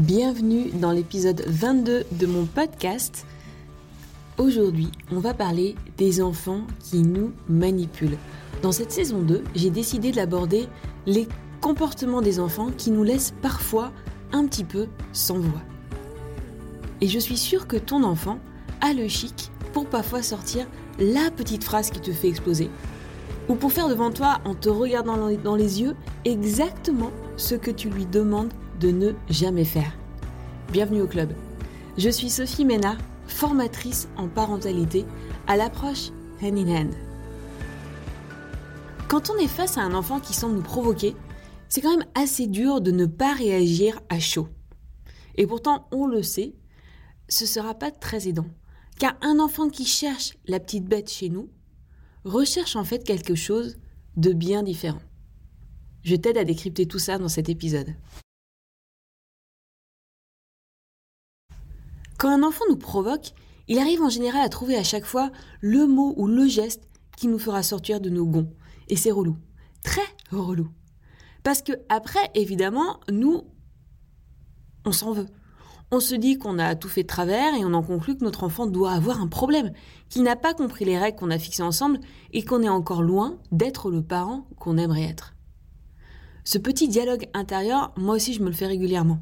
Bienvenue dans l'épisode 22 de mon podcast. Aujourd'hui, on va parler des enfants qui nous manipulent. Dans cette saison 2, j'ai décidé d'aborder les comportements des enfants qui nous laissent parfois un petit peu sans voix. Et je suis sûre que ton enfant a le chic pour parfois sortir la petite phrase qui te fait exploser. Ou pour faire devant toi, en te regardant dans les yeux, exactement ce que tu lui demandes de ne jamais faire. Bienvenue au club. Je suis Sophie Ménard, formatrice en parentalité à l'approche hand in hand. Quand on est face à un enfant qui semble nous provoquer, c'est quand même assez dur de ne pas réagir à chaud. Et pourtant, on le sait, ce sera pas très aidant. Car un enfant qui cherche la petite bête chez nous recherche en fait quelque chose de bien différent. Je t'aide à décrypter tout ça dans cet épisode. Quand un enfant nous provoque, il arrive en général à trouver à chaque fois le mot ou le geste qui nous fera sortir de nos gonds. Et c'est relou. Très relou. Parce que après, évidemment, nous, on s'en veut. On se dit qu'on a tout fait de travers et on en conclut que notre enfant doit avoir un problème, qu'il n'a pas compris les règles qu'on a fixées ensemble et qu'on est encore loin d'être le parent qu'on aimerait être. Ce petit dialogue intérieur, moi aussi je me le fais régulièrement.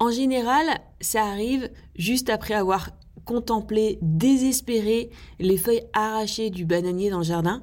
En général, ça arrive juste après avoir contemplé désespéré les feuilles arrachées du bananier dans le jardin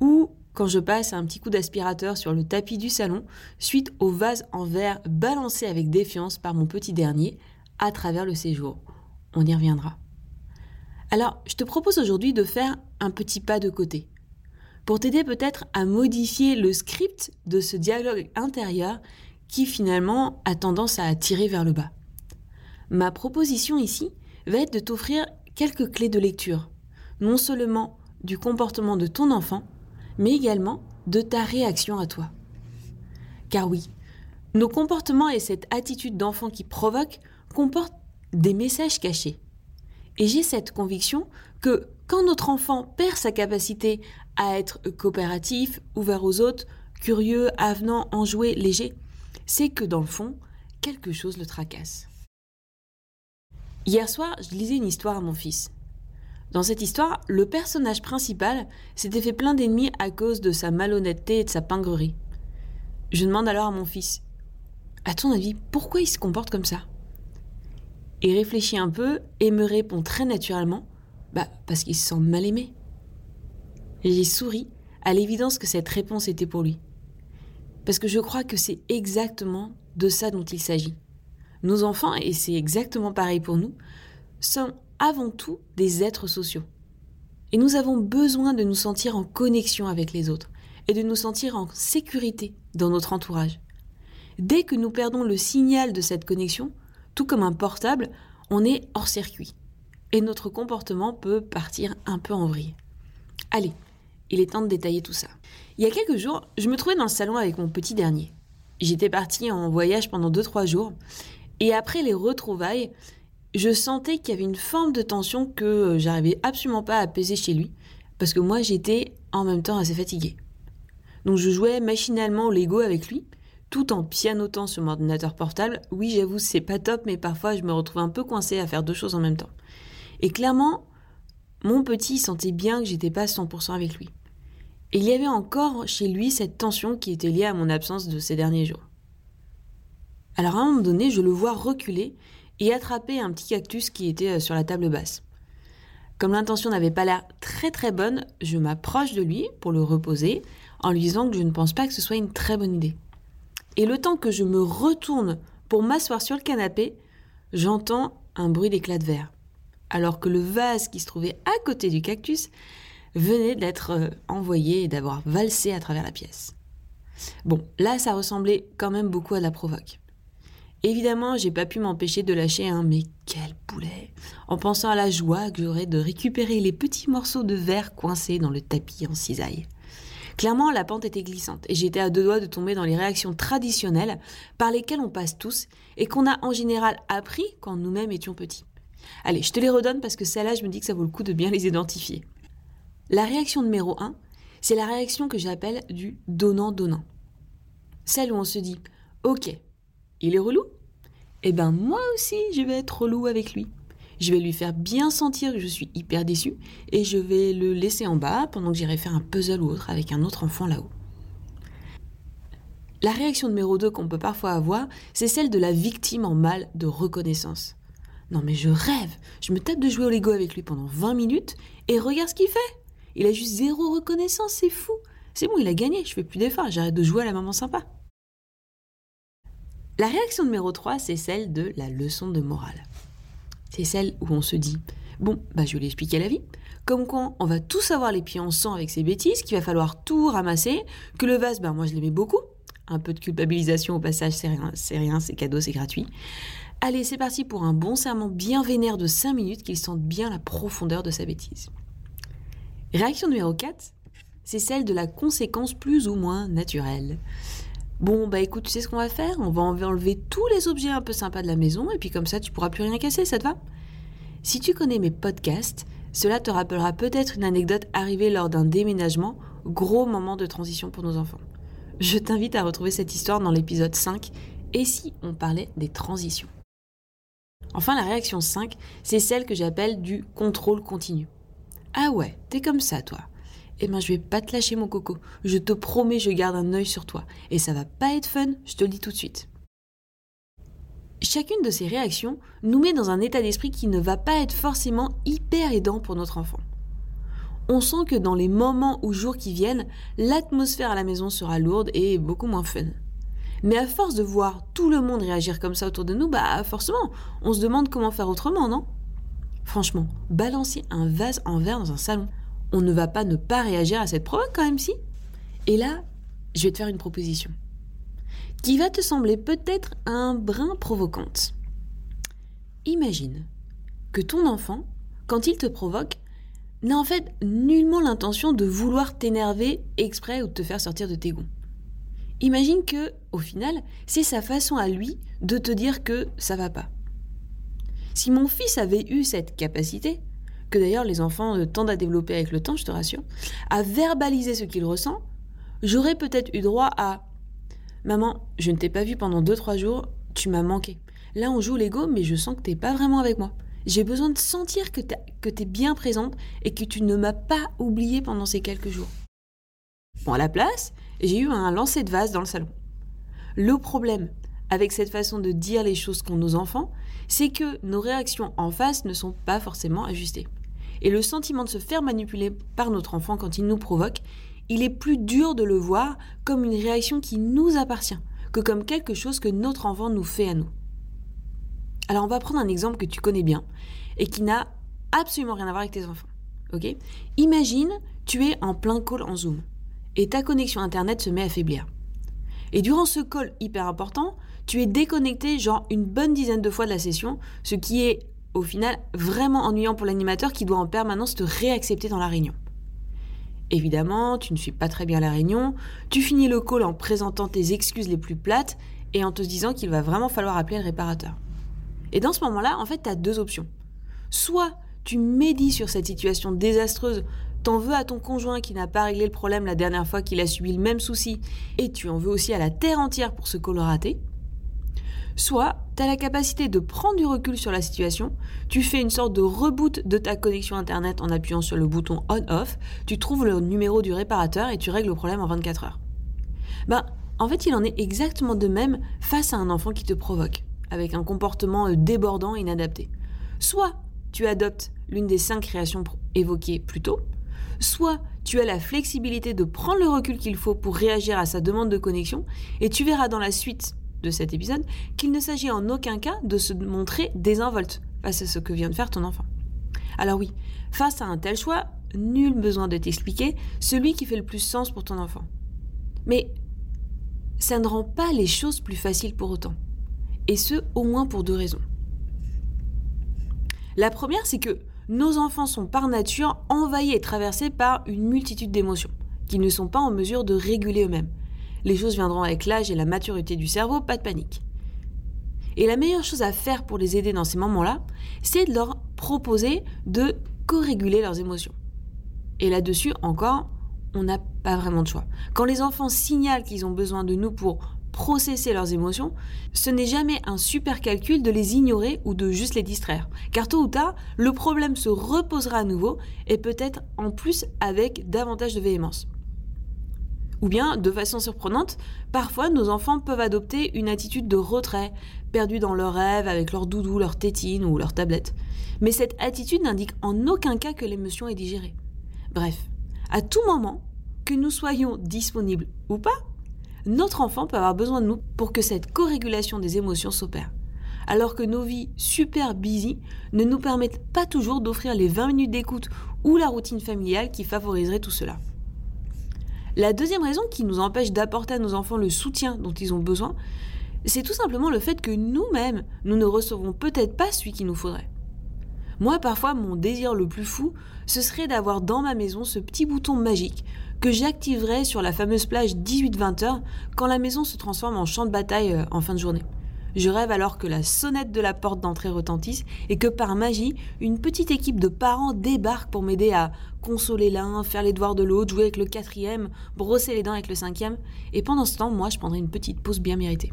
ou quand je passe un petit coup d'aspirateur sur le tapis du salon suite au vase en verre balancé avec défiance par mon petit dernier à travers le séjour. On y reviendra. Alors, je te propose aujourd'hui de faire un petit pas de côté pour t'aider peut-être à modifier le script de ce dialogue intérieur qui finalement a tendance à tirer vers le bas. Ma proposition ici va être de t'offrir quelques clés de lecture, non seulement du comportement de ton enfant, mais également de ta réaction à toi. Car oui, nos comportements et cette attitude d'enfant qui provoque comportent des messages cachés. Et j'ai cette conviction que quand notre enfant perd sa capacité à être coopératif, ouvert aux autres, curieux, avenant, enjoué, léger, c'est que dans le fond, quelque chose le tracasse. Hier soir, je lisais une histoire à mon fils. Dans cette histoire, le personnage principal s'était fait plein d'ennemis à cause de sa malhonnêteté et de sa pingrerie. Je demande alors à mon fils À ton avis, pourquoi il se comporte comme ça? Il réfléchit un peu et me répond très naturellement Bah, parce qu'il se sent mal aimé. J'ai souri à l'évidence que cette réponse était pour lui. Parce que je crois que c'est exactement de ça dont il s'agit. Nos enfants, et c'est exactement pareil pour nous, sont avant tout des êtres sociaux. Et nous avons besoin de nous sentir en connexion avec les autres et de nous sentir en sécurité dans notre entourage. Dès que nous perdons le signal de cette connexion, tout comme un portable, on est hors circuit. Et notre comportement peut partir un peu en vrille. Allez, il est temps de détailler tout ça. Il y a quelques jours, je me trouvais dans le salon avec mon petit dernier. J'étais partie en voyage pendant 2-3 jours, et après les retrouvailles, je sentais qu'il y avait une forme de tension que j'arrivais absolument pas à apaiser chez lui, parce que moi j'étais en même temps assez fatiguée. Donc je jouais machinalement au Lego avec lui, tout en pianotant sur mon ordinateur portable. Oui, j'avoue, c'est pas top, mais parfois je me retrouve un peu coincée à faire deux choses en même temps. Et clairement, mon petit sentait bien que j'étais pas 100% avec lui. Il y avait encore chez lui cette tension qui était liée à mon absence de ces derniers jours. Alors à un moment donné, je le vois reculer et attraper un petit cactus qui était euh, sur la table basse. Comme l'intention n'avait pas l'air très très bonne, je m'approche de lui pour le reposer en lui disant que je ne pense pas que ce soit une très bonne idée. Et le temps que je me retourne pour m'asseoir sur le canapé, j'entends un bruit d'éclat de verre. Alors que le vase qui se trouvait à côté du cactus venait d'être euh, envoyé et d'avoir valsé à travers la pièce. Bon, là, ça ressemblait quand même beaucoup à la provoque. Évidemment, j'ai pas pu m'empêcher de lâcher un mais quel poulet en pensant à la joie que j'aurais de récupérer les petits morceaux de verre coincés dans le tapis en cisaille. Clairement, la pente était glissante et j'étais à deux doigts de tomber dans les réactions traditionnelles par lesquelles on passe tous et qu'on a en général appris quand nous-mêmes étions petits. Allez, je te les redonne parce que celle-là, je me dis que ça vaut le coup de bien les identifier. La réaction numéro 1, c'est la réaction que j'appelle du donnant-donnant. Celle où on se dit Ok, il est relou? Eh ben moi aussi je vais être relou avec lui. Je vais lui faire bien sentir que je suis hyper déçue et je vais le laisser en bas pendant que j'irai faire un puzzle ou autre avec un autre enfant là-haut. La réaction numéro 2 qu'on peut parfois avoir, c'est celle de la victime en mal de reconnaissance. Non mais je rêve, je me tape de jouer au Lego avec lui pendant 20 minutes et regarde ce qu'il fait. Il a juste zéro reconnaissance, c'est fou. C'est bon, il a gagné, je fais plus d'efforts, j'arrête de jouer à la maman sympa. La réaction numéro 3, c'est celle de la leçon de morale. C'est celle où on se dit Bon, bah je vais lui expliquer la vie. Comme quand on va tous avoir les pieds en sang avec ces bêtises, qu'il va falloir tout ramasser, que le vase, ben moi je l'aimais beaucoup. Un peu de culpabilisation au passage, c'est rien, c'est rien, c'est cadeau, c'est gratuit. Allez, c'est parti pour un bon serment bien vénère de 5 minutes qu'il sente bien la profondeur de sa bêtise. Réaction numéro 4, c'est celle de la conséquence plus ou moins naturelle. Bon, bah écoute, tu sais ce qu'on va faire? On va enlever tous les objets un peu sympas de la maison et puis comme ça, tu pourras plus rien casser, ça te va? Si tu connais mes podcasts, cela te rappellera peut-être une anecdote arrivée lors d'un déménagement, gros moment de transition pour nos enfants. Je t'invite à retrouver cette histoire dans l'épisode 5 et si on parlait des transitions. Enfin, la réaction 5, c'est celle que j'appelle du contrôle continu. Ah ouais, t'es comme ça, toi eh ben je vais pas te lâcher mon coco. Je te promets, je garde un œil sur toi. Et ça va pas être fun, je te le dis tout de suite. Chacune de ces réactions nous met dans un état d'esprit qui ne va pas être forcément hyper aidant pour notre enfant. On sent que dans les moments ou jours qui viennent, l'atmosphère à la maison sera lourde et beaucoup moins fun. Mais à force de voir tout le monde réagir comme ça autour de nous, bah forcément, on se demande comment faire autrement, non? Franchement, balancer un vase en verre dans un salon, on ne va pas ne pas réagir à cette provoque quand même si? Et là, je vais te faire une proposition qui va te sembler peut-être un brin provocante. Imagine que ton enfant, quand il te provoque, n'a en fait nullement l'intention de vouloir t'énerver exprès ou de te faire sortir de tes gonds. Imagine que, au final, c'est sa façon à lui de te dire que ça va pas. Si mon fils avait eu cette capacité, que d'ailleurs les enfants euh, tendent à développer avec le temps, je te rassure, à verbaliser ce qu'il ressent, j'aurais peut-être eu droit à Maman, je ne t'ai pas vu pendant 2-3 jours, tu m'as manqué. Là, on joue Lego, mais je sens que t'es pas vraiment avec moi. J'ai besoin de sentir que tu es bien présente et que tu ne m'as pas oublié pendant ces quelques jours. Bon, à la place, j'ai eu un lancer de vase dans le salon. Le problème avec cette façon de dire les choses qu'ont nos enfants, c'est que nos réactions en face ne sont pas forcément ajustées. Et le sentiment de se faire manipuler par notre enfant quand il nous provoque, il est plus dur de le voir comme une réaction qui nous appartient que comme quelque chose que notre enfant nous fait à nous. Alors on va prendre un exemple que tu connais bien et qui n'a absolument rien à voir avec tes enfants. Imagine, tu es en plein call en Zoom et ta connexion Internet se met à faiblir. Et durant ce call hyper important, tu es déconnecté genre une bonne dizaine de fois de la session, ce qui est au final vraiment ennuyant pour l'animateur qui doit en permanence te réaccepter dans la réunion. Évidemment, tu ne suis pas très bien la réunion, tu finis le call en présentant tes excuses les plus plates et en te disant qu'il va vraiment falloir appeler le réparateur. Et dans ce moment-là, en fait, tu as deux options. Soit tu médis sur cette situation désastreuse, t'en veux à ton conjoint qui n'a pas réglé le problème la dernière fois qu'il a subi le même souci, et tu en veux aussi à la terre entière pour ce call raté, Soit tu as la capacité de prendre du recul sur la situation, tu fais une sorte de reboot de ta connexion Internet en appuyant sur le bouton on-off, tu trouves le numéro du réparateur et tu règles le problème en 24 heures. Ben, en fait, il en est exactement de même face à un enfant qui te provoque, avec un comportement euh, débordant et inadapté. Soit tu adoptes l'une des cinq créations évoquées plus tôt, soit tu as la flexibilité de prendre le recul qu'il faut pour réagir à sa demande de connexion, et tu verras dans la suite de cet épisode qu'il ne s'agit en aucun cas de se montrer désinvolte face à ce que vient de faire ton enfant. Alors oui, face à un tel choix, nul besoin de t'expliquer celui qui fait le plus sens pour ton enfant. Mais ça ne rend pas les choses plus faciles pour autant. Et ce, au moins pour deux raisons. La première, c'est que nos enfants sont par nature envahis et traversés par une multitude d'émotions, qu'ils ne sont pas en mesure de réguler eux-mêmes. Les choses viendront avec l'âge et la maturité du cerveau, pas de panique. Et la meilleure chose à faire pour les aider dans ces moments-là, c'est de leur proposer de co-réguler leurs émotions. Et là-dessus, encore, on n'a pas vraiment de choix. Quand les enfants signalent qu'ils ont besoin de nous pour processer leurs émotions, ce n'est jamais un super calcul de les ignorer ou de juste les distraire. Car tôt ou tard, le problème se reposera à nouveau et peut-être en plus avec davantage de véhémence. Ou bien, de façon surprenante, parfois nos enfants peuvent adopter une attitude de retrait, perdus dans leurs rêves avec leur doudou, leur tétine ou leur tablette. Mais cette attitude n'indique en aucun cas que l'émotion est digérée. Bref, à tout moment, que nous soyons disponibles ou pas, notre enfant peut avoir besoin de nous pour que cette co-régulation des émotions s'opère. Alors que nos vies super busy ne nous permettent pas toujours d'offrir les 20 minutes d'écoute ou la routine familiale qui favoriserait tout cela. La deuxième raison qui nous empêche d'apporter à nos enfants le soutien dont ils ont besoin, c'est tout simplement le fait que nous-mêmes, nous ne recevons peut-être pas celui qu'il nous faudrait. Moi, parfois, mon désir le plus fou, ce serait d'avoir dans ma maison ce petit bouton magique que j'activerais sur la fameuse plage 18-20 heures quand la maison se transforme en champ de bataille euh, en fin de journée. Je rêve alors que la sonnette de la porte d'entrée retentisse et que par magie, une petite équipe de parents débarque pour m'aider à consoler l'un, faire les devoirs de l'autre, jouer avec le quatrième, brosser les dents avec le cinquième. Et pendant ce temps, moi, je prendrai une petite pause bien méritée.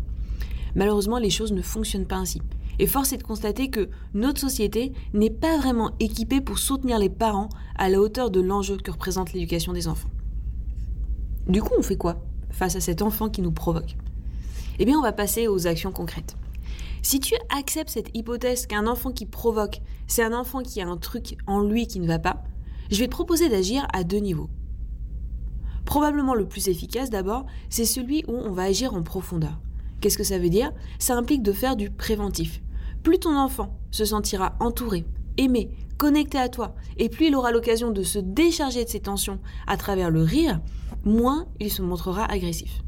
Malheureusement, les choses ne fonctionnent pas ainsi. Et force est de constater que notre société n'est pas vraiment équipée pour soutenir les parents à la hauteur de l'enjeu que représente l'éducation des enfants. Du coup, on fait quoi face à cet enfant qui nous provoque? Eh bien, on va passer aux actions concrètes. Si tu acceptes cette hypothèse qu'un enfant qui provoque, c'est un enfant qui a un truc en lui qui ne va pas, je vais te proposer d'agir à deux niveaux. Probablement le plus efficace d'abord, c'est celui où on va agir en profondeur. Qu'est-ce que ça veut dire? Ça implique de faire du préventif. Plus ton enfant se sentira entouré, aimé, connecté à toi, et plus il aura l'occasion de se décharger de ses tensions à travers le rire, moins il se montrera agressif.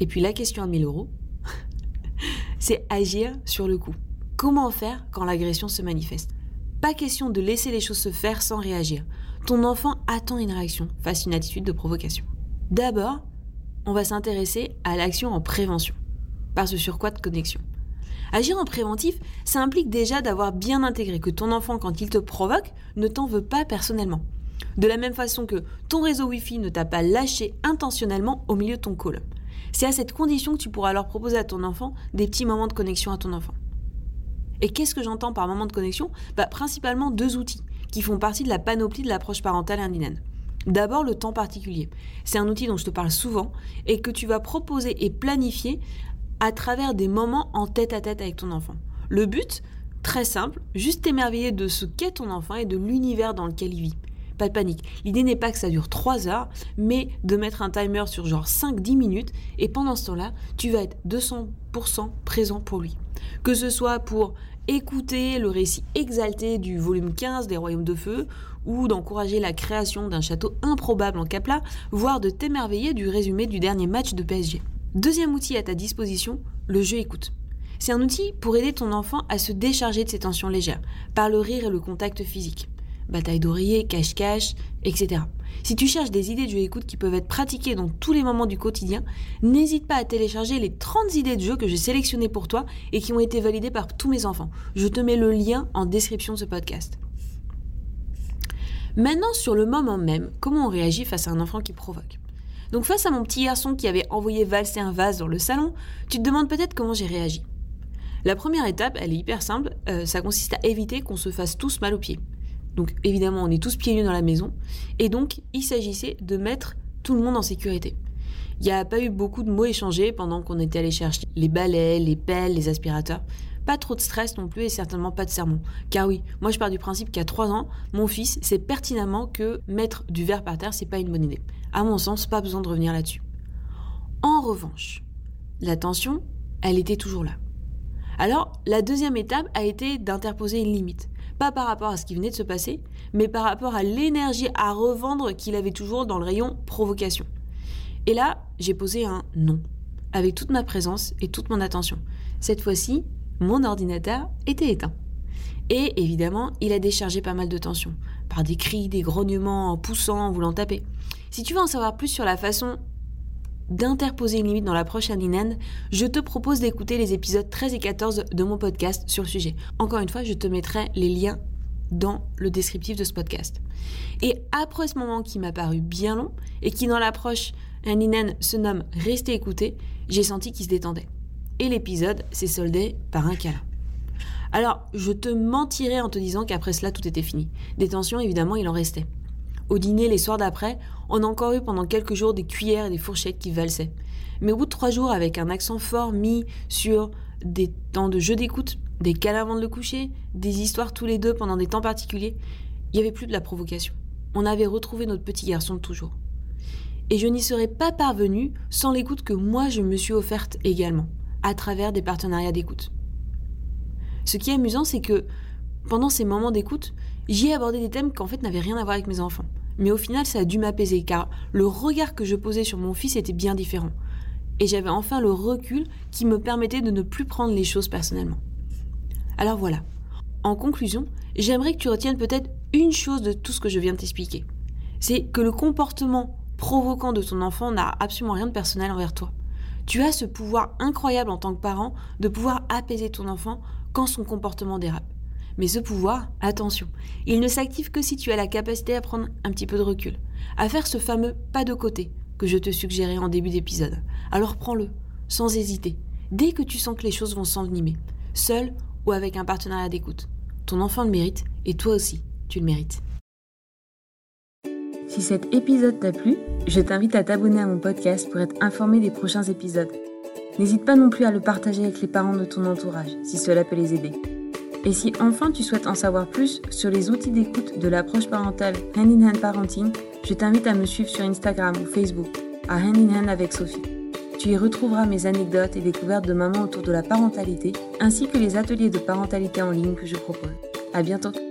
Et puis la question à 1000 euros, c'est agir sur le coup. Comment faire quand l'agression se manifeste? Pas question de laisser les choses se faire sans réagir. Ton enfant attend une réaction face à une attitude de provocation. D'abord, on va s'intéresser à l'action en prévention, par ce surcroît de connexion? Agir en préventif, ça implique déjà d'avoir bien intégré que ton enfant, quand il te provoque, ne t'en veut pas personnellement. De la même façon que ton réseau Wi-Fi ne t'a pas lâché intentionnellement au milieu de ton call. C'est à cette condition que tu pourras alors proposer à ton enfant des petits moments de connexion à ton enfant. Et qu'est-ce que j'entends par moment de connexion? Bah, Principalement deux outils qui font partie de la panoplie de l'approche parentale indinaine. D'abord, le temps particulier. C'est un outil dont je te parle souvent et que tu vas proposer et planifier à travers des moments en tête à tête avec ton enfant. Le but, très simple, juste t'émerveiller de ce qu'est ton enfant et de l'univers dans lequel il vit. Pas de panique. L'idée n'est pas que ça dure 3 heures, mais de mettre un timer sur genre 5-10 minutes et pendant ce temps-là, tu vas être 200% présent pour lui. Que ce soit pour écouter le récit exalté du volume 15 des Royaumes de Feu ou d'encourager la création d'un château improbable en Capla, voire de t'émerveiller du résumé du dernier match de PSG. Deuxième outil à ta disposition, le jeu écoute. C'est un outil pour aider ton enfant à se décharger de ses tensions légères, par le rire et le contact physique. Bataille d'oreiller, cache-cache, etc. Si tu cherches des idées de jeu écoute qui peuvent être pratiquées dans tous les moments du quotidien, n'hésite pas à télécharger les 30 idées de jeu que j'ai sélectionnées pour toi et qui ont été validées par tous mes enfants. Je te mets le lien en description de ce podcast. Maintenant, sur le moment même, comment on réagit face à un enfant qui provoque? Donc face à mon petit garçon qui avait envoyé valser un vase dans le salon, tu te demandes peut-être comment j'ai réagi. La première étape, elle est hyper simple, euh, ça consiste à éviter qu'on se fasse tous mal aux pieds. Donc évidemment, on est tous pieds nus dans la maison, et donc il s'agissait de mettre tout le monde en sécurité. Il n'y a pas eu beaucoup de mots échangés pendant qu'on était allé chercher les balais, les pelles, les aspirateurs. Pas trop de stress non plus et certainement pas de sermon. Car oui, moi je pars du principe qu'à 3 ans, mon fils sait pertinemment que mettre du verre par terre, c'est pas une bonne idée. À mon sens, pas besoin de revenir là-dessus. En revanche, la tension, elle était toujours là. Alors, la deuxième étape a été d'interposer une limite. Pas par rapport à ce qui venait de se passer, mais par rapport à l'énergie à revendre qu'il avait toujours dans le rayon provocation. Et là, j'ai posé un non, avec toute ma présence et toute mon attention. Cette fois-ci, mon ordinateur était éteint. Et évidemment, il a déchargé pas mal de tension, par des cris, des grognements, en poussant, en voulant taper. Si tu veux en savoir plus sur la façon d'interposer une limite dans l'approche aninène, je te propose d'écouter les épisodes 13 et 14 de mon podcast sur le sujet. Encore une fois, je te mettrai les liens dans le descriptif de ce podcast. Et après ce moment qui m'a paru bien long et qui dans l'approche Hand se nomme Rester écouté, j'ai senti qu'il se détendait. Et l'épisode s'est soldé par un câlin. Alors, je te mentirais en te disant qu'après cela, tout était fini. Des tensions, évidemment, il en restait. Au dîner, les soirs d'après, on a encore eu pendant quelques jours des cuillères et des fourchettes qui valsaient. Mais au bout de trois jours, avec un accent fort mis sur des temps de jeu d'écoute, des câlins avant de le coucher, des histoires tous les deux pendant des temps particuliers, il n'y avait plus de la provocation. On avait retrouvé notre petit garçon de toujours. Et je n'y serais pas parvenue sans l'écoute que moi je me suis offerte également, à travers des partenariats d'écoute. Ce qui est amusant, c'est que pendant ces moments d'écoute, j'y ai abordé des thèmes qui en fait n'avaient rien à voir avec mes enfants. Mais au final, ça a dû m'apaiser car le regard que je posais sur mon fils était bien différent. Et j'avais enfin le recul qui me permettait de ne plus prendre les choses personnellement. Alors voilà. En conclusion, j'aimerais que tu retiennes peut-être une chose de tout ce que je viens de t'expliquer. C'est que le comportement provoquant de ton enfant n'a absolument rien de personnel envers toi. Tu as ce pouvoir incroyable en tant que parent de pouvoir apaiser ton enfant quand son comportement dérape. Mais ce pouvoir, attention, il ne s'active que si tu as la capacité à prendre un petit peu de recul, à faire ce fameux pas de côté que je te suggérais en début d'épisode. Alors prends-le, sans hésiter, dès que tu sens que les choses vont s'envenimer, seul ou avec un partenariat d'écoute. Ton enfant le mérite et toi aussi, tu le mérites. Si cet épisode t'a plu, je t'invite à t'abonner à mon podcast pour être informé des prochains épisodes. N'hésite pas non plus à le partager avec les parents de ton entourage si cela peut les aider. Et si enfin tu souhaites en savoir plus sur les outils d'écoute de l'approche parentale Hand in Hand Parenting, je t'invite à me suivre sur Instagram ou Facebook à Hand in Hand avec Sophie. Tu y retrouveras mes anecdotes et découvertes de maman autour de la parentalité, ainsi que les ateliers de parentalité en ligne que je propose. À bientôt!